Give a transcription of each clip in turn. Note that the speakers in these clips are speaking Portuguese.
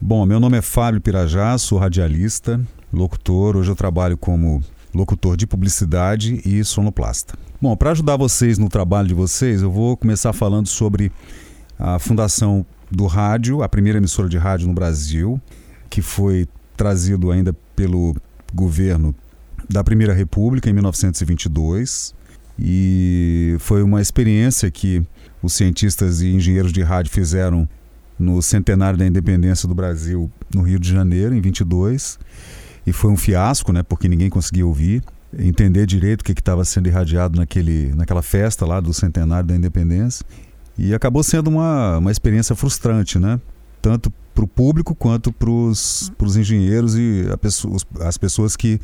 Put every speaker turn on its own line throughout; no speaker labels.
Bom, meu nome é Fábio Pirajá, sou radialista, locutor. Hoje eu trabalho como locutor de publicidade e sonoplasta. Bom, para ajudar vocês no trabalho de vocês, eu vou começar falando sobre a fundação do rádio, a primeira emissora de rádio no Brasil, que foi trazido ainda pelo governo da Primeira República em 1922 e foi uma experiência que os cientistas e engenheiros de rádio fizeram no centenário da independência do Brasil no Rio de Janeiro em 22 e foi um fiasco, né, porque ninguém conseguia ouvir, entender direito o que estava sendo irradiado naquele, naquela festa lá do centenário da independência e acabou sendo uma, uma experiência frustrante, né, tanto para o público quanto para os engenheiros e pessoa, as pessoas que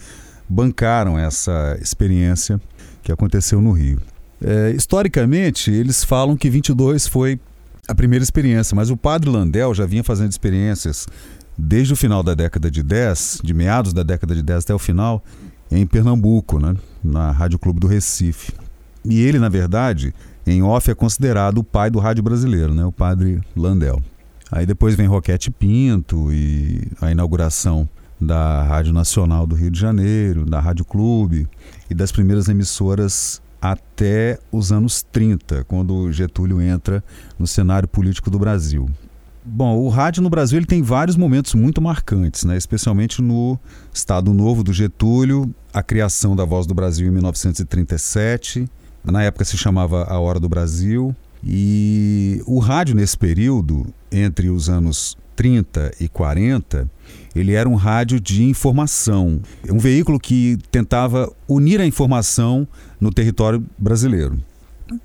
bancaram essa experiência que aconteceu no Rio. É, historicamente, eles falam que 22 foi a primeira experiência, mas o padre Landel já vinha fazendo experiências desde o final da década de 10, de meados da década de 10 até o final, em Pernambuco, né, na Rádio Clube do Recife. E ele, na verdade, em off é considerado o pai do rádio brasileiro, né, o padre Landel. Aí depois vem Roquete Pinto e a inauguração da Rádio Nacional do Rio de Janeiro, da Rádio Clube e das primeiras emissoras até os anos 30, quando Getúlio entra no cenário político do Brasil. Bom, o rádio no Brasil ele tem vários momentos muito marcantes, né? especialmente no Estado Novo do Getúlio, a criação da Voz do Brasil em 1937, na época se chamava A Hora do Brasil, e o rádio nesse período, entre os anos 30 e 40, ele era um rádio de informação, um veículo que tentava unir a informação no território brasileiro.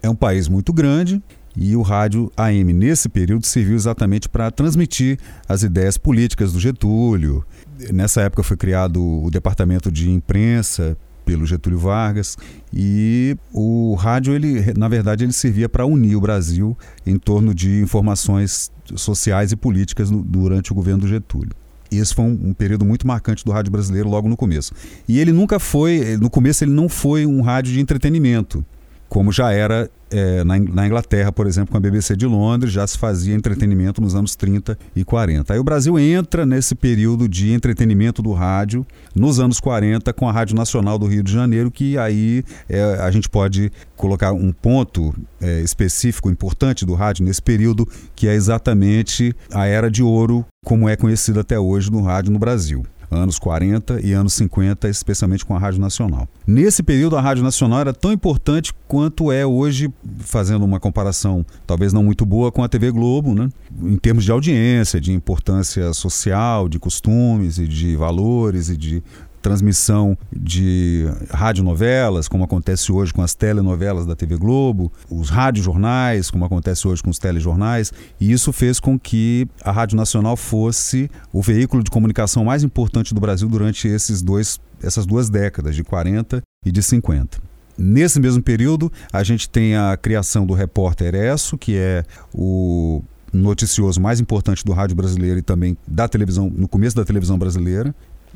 É um país muito grande e o rádio AM nesse período serviu exatamente para transmitir as ideias políticas do Getúlio. Nessa época foi criado o departamento de imprensa pelo Getúlio Vargas e o rádio ele na verdade ele servia para unir o Brasil em torno de informações sociais e políticas no, durante o governo do Getúlio. E esse foi um, um, período muito marcante do rádio brasileiro logo no começo. E ele nunca foi, no começo ele não foi um rádio de entretenimento, como já era é, na, na, Inglaterra, por exemplo, com a BBC de Londres, já se fazia entretenimento nos anos 30 e 40. Aí o Brasil entra nesse período de entretenimento do rádio nos anos 40 com a Rádio Nacional do Rio de Janeiro, que aí é, a gente pode colocar um ponto é, específico, importante do rádio nesse período, que é exatamente a era de ouro, como é conhecida até hoje no rádio no Brasil anos 40 e anos 50, especialmente com a Rádio Nacional. Nesse período, a Rádio Nacional era tão importante quanto é hoje, fazendo uma comparação talvez não muito boa com a TV Globo, né? em termos de audiência, de importância social, de costumes e de valores e de transmissão de radionovelas, como acontece hoje com as telenovelas da TV Globo, os radiojornais, como acontece hoje com os telejornais, e isso fez com que a Rádio Nacional fosse o veículo de comunicação mais importante do Brasil durante esses dois, essas duas décadas, de 40 e de 50. Nesse mesmo período, a gente tem a criação do Repórter Esso, que é o noticioso mais importante do rádio brasileiro e também da televisão, no começo da televisão brasileira,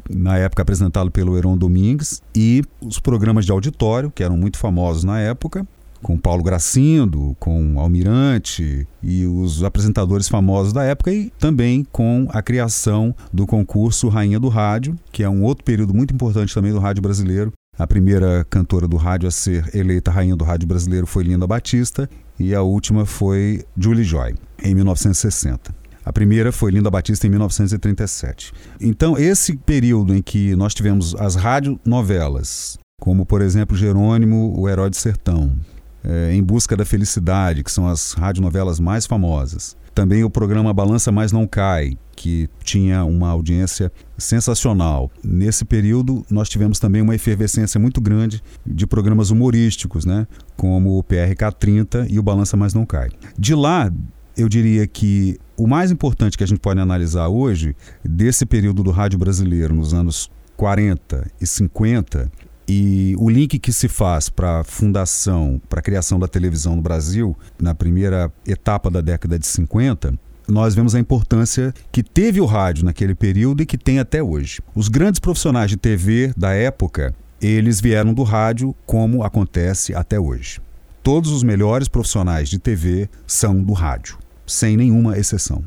na época apresentado pelo Heron Domingues, e os programas de auditório, que eram muito famosos na época, com Paulo Gracindo, com Almirante e os apresentadores famosos da época, e também com a criação do concurso Rainha do Rádio, que é um outro período muito importante também do rádio brasileiro. A primeira cantora do rádio a ser eleita rainha do rádio brasileiro foi Linda Batista e a última foi Julie Joy, em 1960. A primeira foi Linda Batista em 1937. Então, esse período em que nós tivemos as radionovelas, como por exemplo Jerônimo, O Herói de Sertão, é, Em Busca da Felicidade, que são as radionovelas mais famosas. Também o programa Balança Mais Não Cai, que tinha uma audiência sensacional. Nesse período, nós tivemos também uma efervescência muito grande de programas humorísticos, né? como o PRK 30 e o Balança Mais Não Cai. De lá, eu diria que o mais importante que a gente pode analisar hoje, desse período do rádio brasileiro, nos anos 40 e 50, e o link que se faz para a fundação, para a criação da televisão no Brasil, na primeira etapa da década de 50, nós vemos a importância que teve o rádio naquele período e que tem até hoje. Os grandes profissionais de TV da época, eles vieram do rádio como acontece até hoje. Todos os melhores profissionais de TV são do rádio sem nenhuma exceção.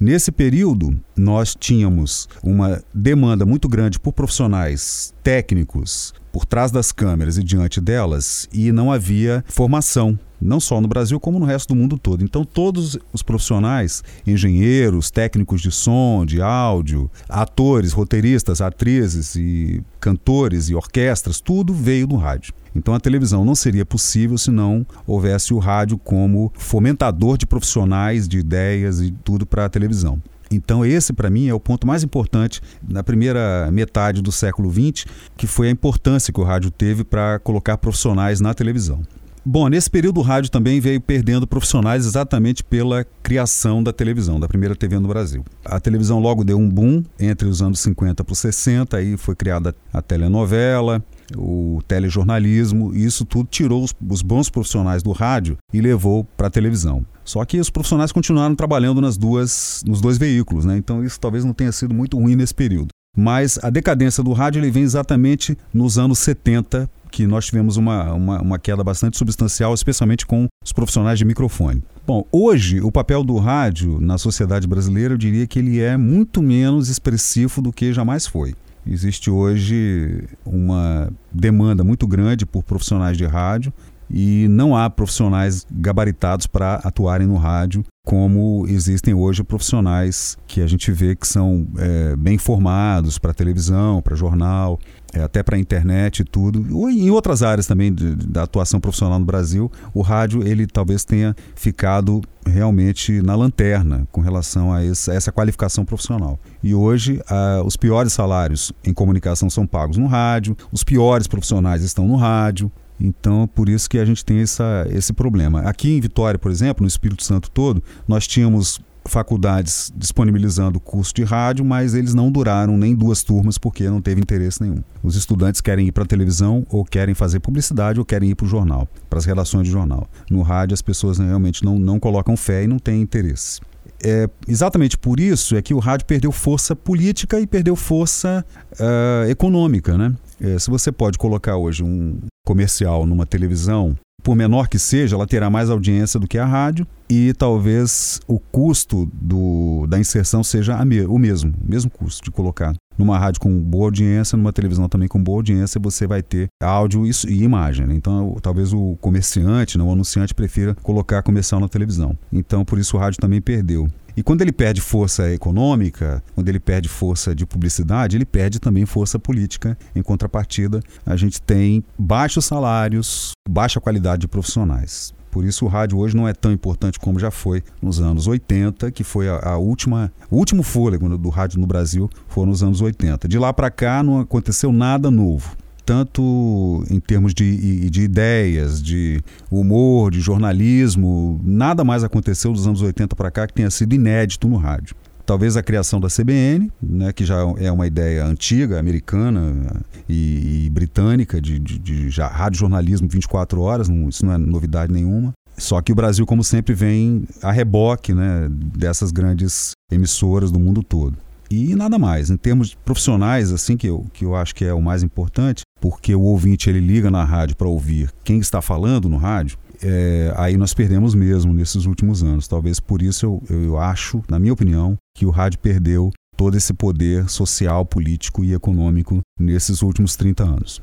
Nesse período, nós tínhamos uma demanda muito grande por profissionais técnicos por trás das câmeras e diante delas, e não havia formação não só no Brasil, como no resto do mundo todo. Então, todos os profissionais, engenheiros, técnicos de som, de áudio, atores, roteiristas, atrizes e cantores e orquestras, tudo veio do rádio. Então, a televisão não seria possível se não houvesse o rádio como fomentador de profissionais, de ideias e tudo para a televisão. Então, esse, para mim, é o ponto mais importante na primeira metade do século XX, que foi a importância que o rádio teve para colocar profissionais na televisão. Bom, nesse período o rádio também veio perdendo profissionais exatamente pela criação da televisão, da primeira TV no Brasil. A televisão logo deu um boom entre os anos 50 para os 60, aí foi criada a telenovela, o telejornalismo, e isso tudo tirou os, os bons profissionais do rádio e levou para a televisão. Só que os profissionais continuaram trabalhando nas duas, nos dois veículos, né? então isso talvez não tenha sido muito ruim nesse período. Mas a decadência do rádio ele vem exatamente nos anos 70 que nós tivemos uma, uma, uma, queda bastante substancial, especialmente com os profissionais de microfone. Bom, hoje o papel do rádio na sociedade brasileira, eu diria que ele é muito menos expressivo do que jamais foi. Existe hoje uma demanda muito grande por profissionais de rádio e não há profissionais gabaritados para atuarem no rádio como existem hoje profissionais que a gente vê que são é, bem formados para televisão, para jornal, é, até para a internet e tudo. Ou em outras áreas também de, da atuação profissional no Brasil, o rádio ele talvez tenha ficado realmente na lanterna com relação a essa, essa qualificação profissional. E hoje os piores salários em comunicação são pagos no rádio, os piores profissionais estão no rádio. Então, por isso que a gente tem essa, esse problema. Aqui em Vitória, por exemplo, no Espírito Santo todo, nós tínhamos faculdades disponibilizando curso de rádio, mas eles não duraram nem duas turmas porque não teve interesse nenhum. Os estudantes querem ir para a televisão ou querem fazer publicidade ou querem ir para o jornal, para as relações de jornal. No rádio as pessoas realmente não, não colocam fé e não têm interesse. É, exatamente por isso é que o rádio perdeu força política e perdeu força uh, econômica, né? É, se você pode colocar hoje um comercial numa televisão, por menor que seja, ela terá mais audiência do que a rádio e talvez o custo do, da inserção seja me, o mesmo, o mesmo custo de colocar numa rádio com boa audiência, numa televisão também com boa audiência, você vai ter áudio e, e imagem. Né? Então, talvez o comerciante, não, o anunciante, prefira colocar comercial na televisão. Então, por isso o rádio também perdeu. E quando ele perde força econômica, quando ele perde força de publicidade, ele perde também força política. Em contrapartida, a gente tem baixos salários, baixa qualidade de profissionais. Por isso o rádio hoje não é tão importante como já foi nos anos 80, que foi a, a última, o último fôlego do rádio no Brasil foram nos anos 80. De lá para cá não aconteceu nada novo tanto em termos de, de ideias, de humor, de jornalismo, nada mais aconteceu dos anos 80 para cá que tenha sido inédito no rádio. Talvez a criação da CBN, né, que já é uma ideia antiga, americana e, e britânica, de, de, de já, rádio jornalismo 24 horas, não, isso não é novidade nenhuma. Só que o Brasil, como sempre, vem a reboque né, dessas grandes emissoras do mundo todo. E nada mais. Em termos profissionais, assim, que eu, que eu acho que é o mais importante, porque o ouvinte ele liga na rádio para ouvir quem está falando no rádio, é, aí nós perdemos mesmo nesses últimos anos. Talvez por isso eu, eu acho, na minha opinião, que o rádio perdeu todo esse poder social, político e econômico nesses últimos 30 anos.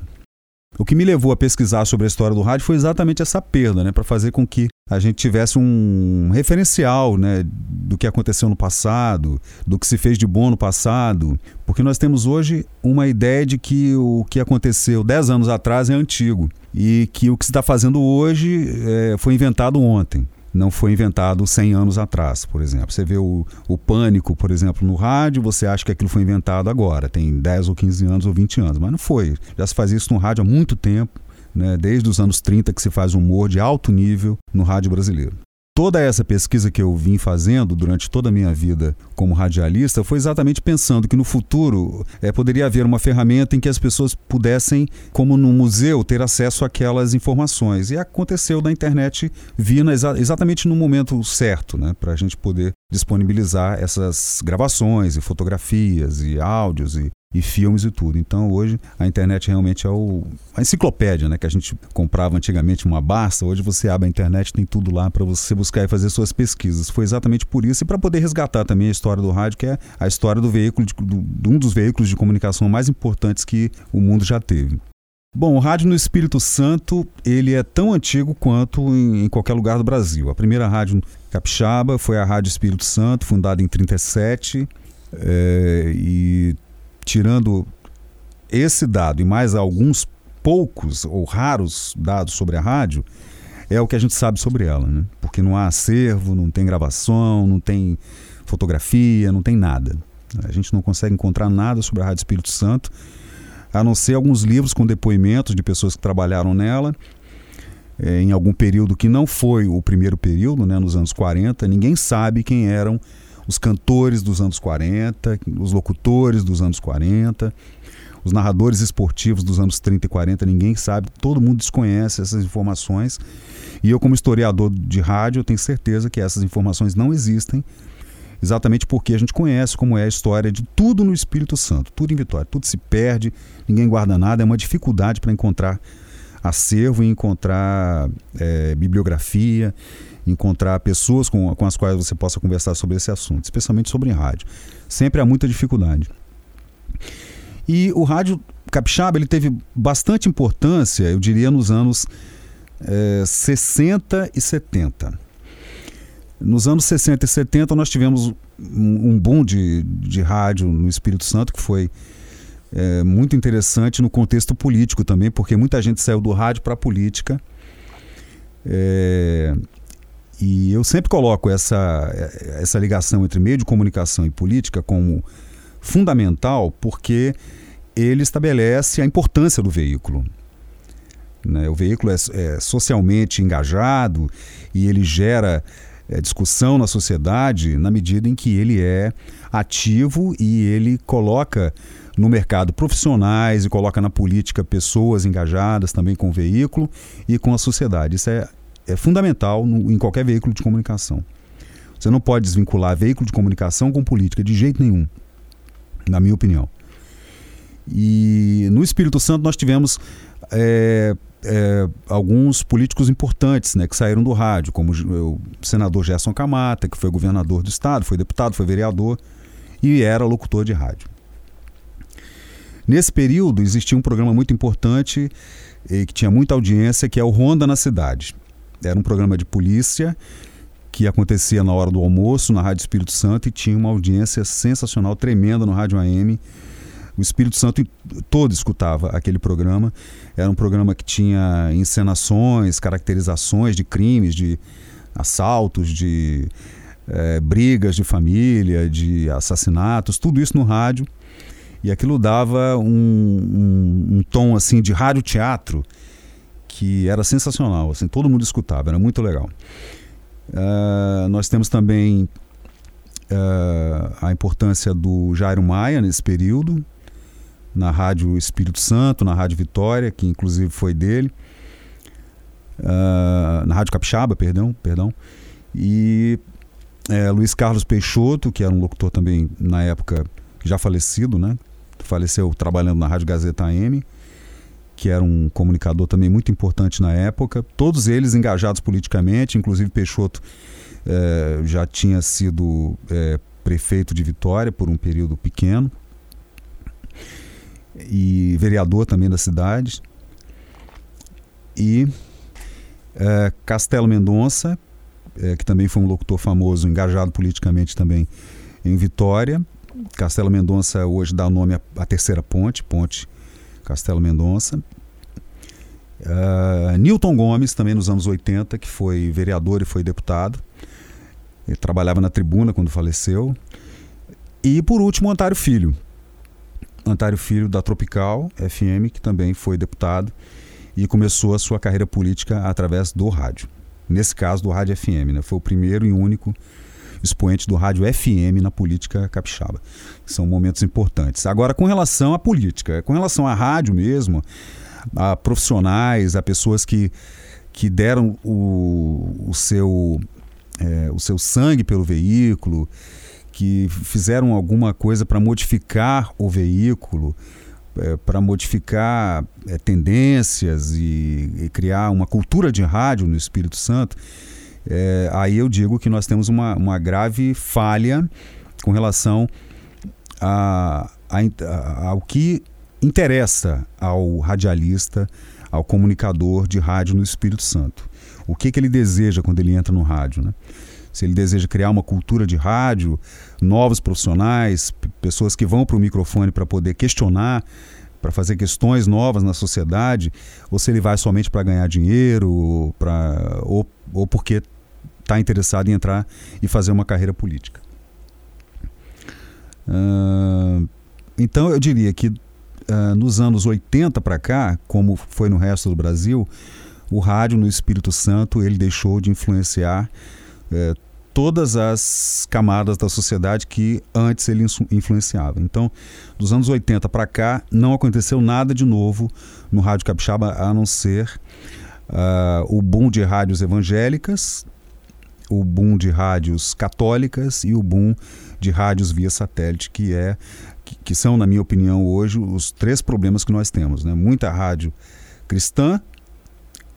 O que me levou a pesquisar sobre a história do rádio foi exatamente essa perda, né, para fazer com que a gente tivesse um referencial né, do que aconteceu no passado, do que se fez de bom no passado, porque nós temos hoje uma ideia de que o que aconteceu 10 anos atrás é antigo e que o que se está fazendo hoje é, foi inventado ontem não foi inventado 100 anos atrás, por exemplo. Você vê o, o pânico, por exemplo, no rádio, você acha que aquilo foi inventado agora, tem 10 ou 15 anos ou 20 anos, mas não foi. Já se fazia isso no rádio há muito tempo, né? desde os anos 30 que se faz humor de alto nível no rádio brasileiro toda essa pesquisa que eu vim fazendo durante toda a minha vida como radialista foi exatamente pensando que no futuro é, poderia haver uma ferramenta em que as pessoas pudessem, como no museu, ter acesso àquelas informações. E aconteceu da internet vir exa exatamente no momento certo, né, para a gente poder disponibilizar essas gravações e fotografias e áudios e, e filmes e tudo. Então hoje a internet realmente é o, a enciclopédia, né? Que a gente comprava antigamente uma basta. Hoje você abre a internet, tem tudo lá para você buscar e fazer suas pesquisas. Foi exatamente por isso e para poder resgatar também a história do rádio, que é a história do veículo, de, do, um dos veículos de comunicação mais importantes que o mundo já teve. Bom, o rádio no Espírito Santo ele é tão antigo quanto em, em, qualquer lugar do Brasil. A primeira rádio capixaba foi a Rádio Espírito Santo, fundada em 37, é, e tirando esse dado e mais alguns poucos ou raros dados sobre a rádio, é o que a gente sabe sobre ela, né? Porque não há acervo, não tem gravação, não tem fotografia, não tem nada. A gente não consegue encontrar nada sobre a Rádio Espírito Santo a não ser alguns livros com depoimentos de pessoas que trabalharam nela, é, em algum período que não foi o primeiro período, né, nos anos 40. Ninguém sabe quem eram os cantores dos anos 40, os locutores dos anos 40, os narradores esportivos dos anos 30 e 40, ninguém sabe, todo mundo desconhece essas informações. E eu, como historiador de rádio, tenho certeza que essas informações não existem exatamente porque a gente conhece como é a história de tudo no Espírito Santo, tudo em Vitória, tudo se perde, ninguém guarda nada, é uma dificuldade para encontrar acervo e encontrar é, bibliografia, encontrar pessoas com, com as quais você possa conversar sobre esse assunto, especialmente sobre rádio. Sempre há muita dificuldade. E o rádio capixaba ele teve bastante importância, eu diria, nos anos é, 60 e 70. Nos anos 60 e 70 nós tivemos um boom de, de rádio no Espírito Santo que foi é, muito interessante no contexto político também, porque muita gente saiu do rádio para a política. É, e eu sempre coloco essa, essa ligação entre meio de comunicação e política como fundamental, porque ele estabelece a importância do veículo. Né? O veículo é, é socialmente engajado e ele gera é, discussão na sociedade na medida em que ele é ativo e ele coloca no mercado profissionais e coloca na política pessoas engajadas também com o veículo e com a sociedade. Isso é, é fundamental no, em qualquer veículo de comunicação. Você não pode desvincular veículo de comunicação com política de jeito nenhum, na minha opinião. E no Espírito Santo nós tivemos é, é, alguns políticos importantes né, que saíram do rádio, como o senador Gerson Camata, que foi governador do estado, foi deputado, foi vereador e era locutor de rádio. Nesse período existia um programa muito importante e que tinha muita audiência, que é o Ronda na Cidade. Era um programa de polícia que acontecia na hora do almoço na Rádio Espírito Santo e tinha uma audiência sensacional, tremenda no Rádio AM o Espírito Santo todo escutava aquele programa. Era um programa que tinha encenações, caracterizações de crimes, de assaltos, de é, brigas de família, de assassinatos, tudo isso no rádio. E aquilo dava um, um, um tom assim de rádio teatro que era sensacional, assim, todo mundo escutava, era muito legal. Uh, nós temos também uh, a importância do Jairo Maia nesse período, na Rádio Espírito Santo, na Rádio Vitória, que inclusive foi dele, uh, na Rádio Capixaba, perdão, perdão, e Luiz Carlos Peixoto, que era um locutor também na época já falecido, né? Faleceu trabalhando na Rádio Gazeta AM, que era um comunicador também muito importante na época. Todos eles engajados politicamente, inclusive Peixoto é, já tinha sido é, prefeito de Vitória por um período pequeno e vereador também da cidade. E é, Castelo Mendonça, que também foi um locutor famoso, engajado politicamente também em Vitória. Castelo Mendonça hoje dá nome à, à terceira ponte, Ponte Castelo Mendonça. Uh, Newton Gomes, também nos anos 80, que foi vereador e foi deputado. Ele trabalhava na tribuna quando faleceu. E por último, Antário Filho, Antário Filho da Tropical FM, que também foi deputado e começou a sua carreira política através do rádio. Nesse caso, do rádio FM, né? Foi o primeiro e único expoente do rádio FM na política capixaba. São momentos importantes. Agora, com relação à política, com relação à rádio mesmo, a profissionais, a pessoas que, que deram o, o, seu, é, o seu sangue pelo veículo, que fizeram alguma coisa para modificar o veículo, é, para modificar é, tendências e, e, criar uma cultura de rádio no Espírito Santo, é, aí eu digo que nós temos uma, uma grave falha com relação a, a, a, ao que interessa ao radialista, ao comunicador de rádio no Espírito Santo. O que, que ele deseja quando ele entra no rádio, né? Se ele deseja criar uma cultura de rádio, novos profissionais, pessoas que vão para o microfone para poder questionar, para fazer questões novas na sociedade, ou se ele vai somente para ganhar dinheiro, pra, ou, ou porque está interessado em entrar e fazer uma carreira política. Uh, então eu diria que uh, nos anos 80 para cá, como foi no resto do Brasil, o rádio no Espírito Santo ele deixou de influenciar uh, todas as camadas da sociedade que antes ele influenciava. Então, dos anos 80 para cá, não aconteceu nada de novo no Rádio Capixaba, a não ser uh, o boom de rádios evangélicas, o boom de rádios católicas e o boom de rádios via satélite, que é que, são, na minha opinião, hoje os três problemas que nós temos, né? Muita rádio cristã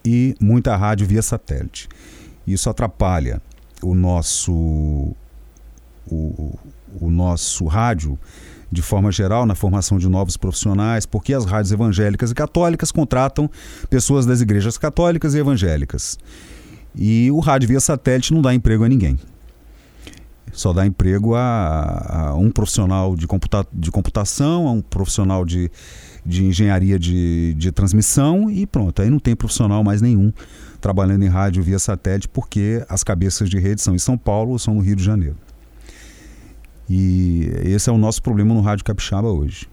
e muita rádio via satélite. Isso atrapalha o nosso o, o nosso rádio de forma geral na formação de novos profissionais, porque as rádios evangélicas e católicas contratam pessoas das igrejas católicas e evangélicas. E o rádio via satélite não dá emprego a ninguém. Só dá emprego a, a um profissional de, computa, de computação, a um profissional de, de engenharia de, de transmissão e pronto. Aí não tem profissional mais nenhum trabalhando em rádio via satélite porque as cabeças de rede são em São Paulo ou são no Rio de Janeiro. E esse é o nosso problema no Rádio Capixaba hoje.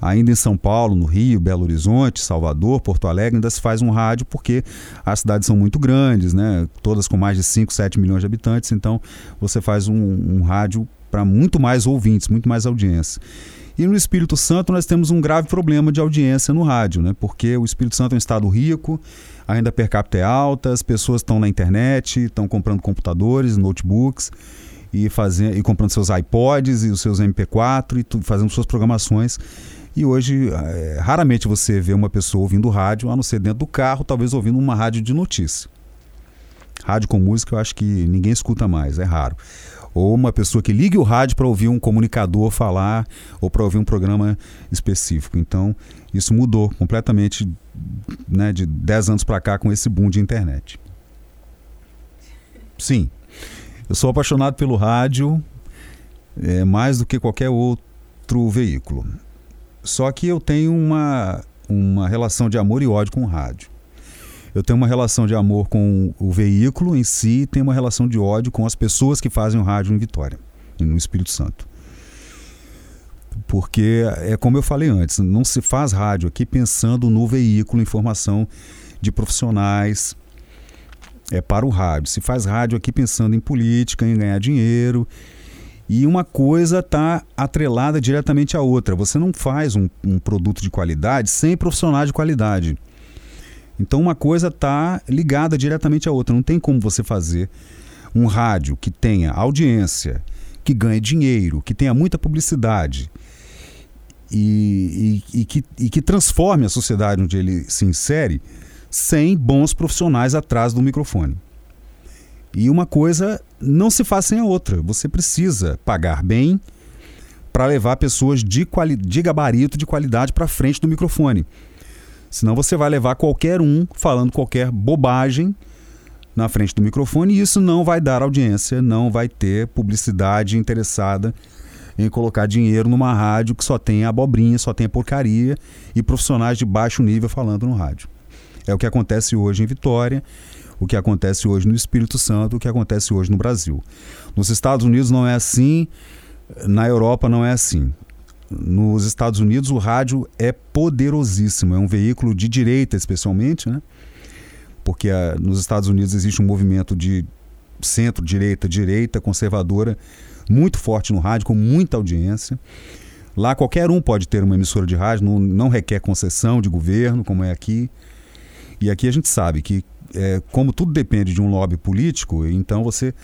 Ainda em São Paulo, no Rio, Belo Horizonte, Salvador, Porto Alegre, ainda se faz um rádio porque as cidades são muito grandes, né? todas com mais de 5, 7 milhões de habitantes, então você faz um, um rádio para muito mais ouvintes, muito mais audiência. E no Espírito Santo nós temos um grave problema de audiência no rádio, né? porque o Espírito Santo é um estado rico, a per capita é alta, as pessoas estão na internet, estão comprando computadores, notebooks e, fazendo, e comprando seus iPods e os seus MP4 e fazendo suas programações e hoje, é, raramente você vê uma pessoa ouvindo rádio, a não ser dentro do carro, talvez ouvindo uma rádio de notícia. Rádio com música eu acho que ninguém escuta mais, é raro. Ou uma pessoa que ligue o rádio para ouvir um comunicador falar ou para ouvir um programa específico. Então, isso mudou completamente né, de 10 anos para cá com esse boom de internet. Sim, eu sou apaixonado pelo rádio é, mais do que qualquer outro veículo. Só que eu tenho uma, uma relação de amor e ódio com o rádio. Eu tenho uma relação de amor com o veículo em si e tenho uma relação de ódio com as pessoas que fazem o rádio em Vitória, no Espírito Santo. Porque é como eu falei antes, não se faz rádio aqui pensando no veículo, informação de profissionais é para o rádio. Se faz rádio aqui pensando em política, em ganhar dinheiro e uma coisa está atrelada diretamente à outra. Você não faz um, um produto de qualidade sem profissionais de qualidade. Então uma coisa está ligada diretamente à outra. Não tem como você fazer um rádio que tenha audiência, que ganhe dinheiro, que tenha muita publicidade e, e, e, que, e que transforme a sociedade onde ele se insere sem bons profissionais atrás do microfone. E uma coisa não se faz sem a outra. Você precisa pagar bem para levar pessoas de, quali de gabarito, de qualidade para frente do microfone. Senão você vai levar qualquer um falando qualquer bobagem na frente do microfone e isso não vai dar audiência, não vai ter publicidade interessada em colocar dinheiro numa rádio que só tem abobrinha, só tem porcaria e profissionais de baixo nível falando no rádio. É o que acontece hoje em Vitória o que acontece hoje no Espírito Santo, o que acontece hoje no Brasil. Nos Estados Unidos não é assim, na Europa não é assim. Nos Estados Unidos o rádio é poderosíssimo, é um veículo de direita especialmente, né? Porque a, ah, nos Estados Unidos existe um movimento de centro, direita, direita, conservadora, muito forte no rádio, com muita audiência. Lá qualquer um pode ter uma emissora de rádio, não, não requer concessão de governo, como é aqui. E aqui a gente sabe que é, como tudo depende de um lobby político, então você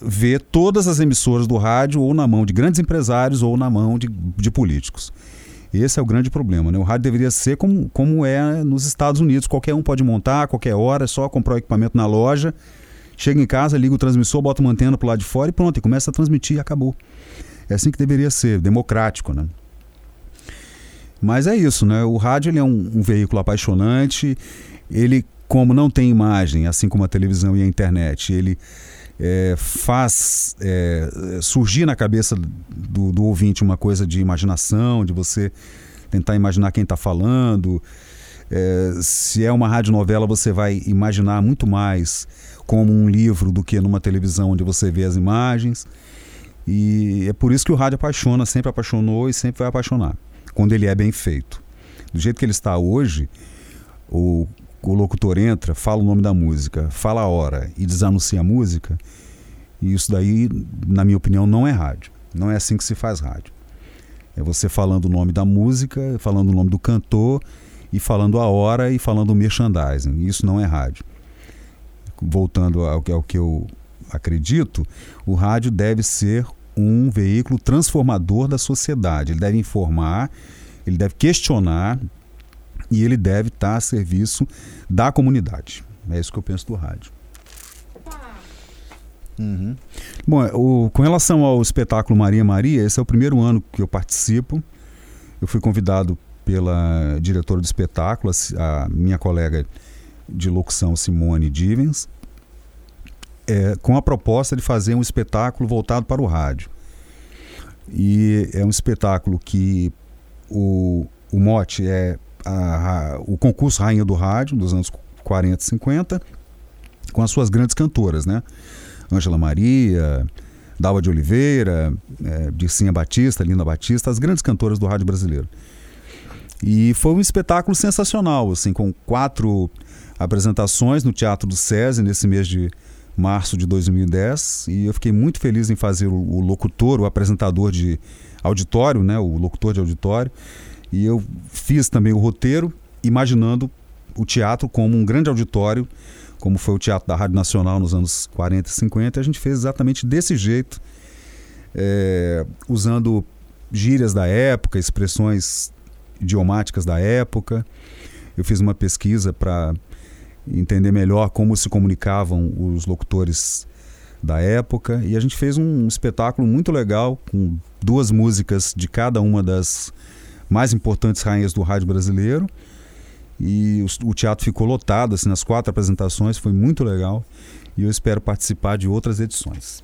vê todas as emissoras do rádio ou na mão de grandes empresários ou na mão de, de políticos. Esse é o grande problema. Né? O rádio deveria ser como, como é nos Estados Unidos. Qualquer um pode montar, qualquer hora, é só comprar o equipamento na loja, chega em casa, liga o transmissor, bota uma antena para lado de fora e pronto, e começa a transmitir e acabou. É assim que deveria ser, democrático. Né? Mas é isso, né? O rádio é um, um veículo apaixonante. Ele, como não tem imagem, assim como a televisão e a internet, ele é, faz é, surgir na cabeça do, do, ouvinte uma coisa de imaginação, de você tentar imaginar quem está falando. É, se é uma radionovela, você vai imaginar muito mais como um livro do que numa televisão onde você vê as imagens. E é por isso que o rádio apaixona, sempre apaixonou e sempre vai apaixonar, quando ele é bem feito. Do jeito que ele está hoje, o o locutor entra, fala o nome da música, fala a hora e desanuncia a música, e isso daí, na minha opinião, não é rádio. Não é assim que se faz rádio. É você falando o nome da música, falando o nome do cantor e falando a hora e falando o merchandising. Isso não é rádio. Voltando ao que, ao que eu acredito, o rádio deve ser um veículo transformador da sociedade. Ele deve informar, ele deve questionar, e ele deve estar a serviço da comunidade. É isso que eu penso do rádio. Uhum. Bom, o, com relação ao espetáculo Maria Maria, esse é o primeiro ano que eu participo. Eu fui convidado pela diretora do espetáculo, a, a minha colega de locução Simone Divens, é, com a proposta de fazer um espetáculo voltado para o rádio. E é um espetáculo que o, o mote é a, a, o concurso Rainha do Rádio, dos anos 40 e 50, com as suas grandes cantoras, né? Ângela Maria, Dalva de Oliveira, é, Dircinha Batista, Linda Batista, as grandes cantoras do rádio brasileiro. E foi um espetáculo sensacional, assim, com quatro apresentações no Teatro do SESI nesse mês de março de 2010 e eu fiquei muito feliz em fazer o, o locutor, o apresentador de auditório, né, o locutor de auditório. E eu fiz também o roteiro, imaginando o teatro como um grande auditório, como foi o Teatro da Rádio Nacional nos anos 40 e 50. A gente fez exatamente desse jeito, é, usando gírias da época, expressões idiomáticas da época. Eu fiz uma pesquisa para entender melhor como se comunicavam os locutores da época e a gente fez um espetáculo muito legal com duas músicas de cada uma das mais importantes rainhas do rádio brasileiro. E o, teatro ficou lotado assim, nas quatro apresentações, foi muito legal. E eu espero participar de outras edições.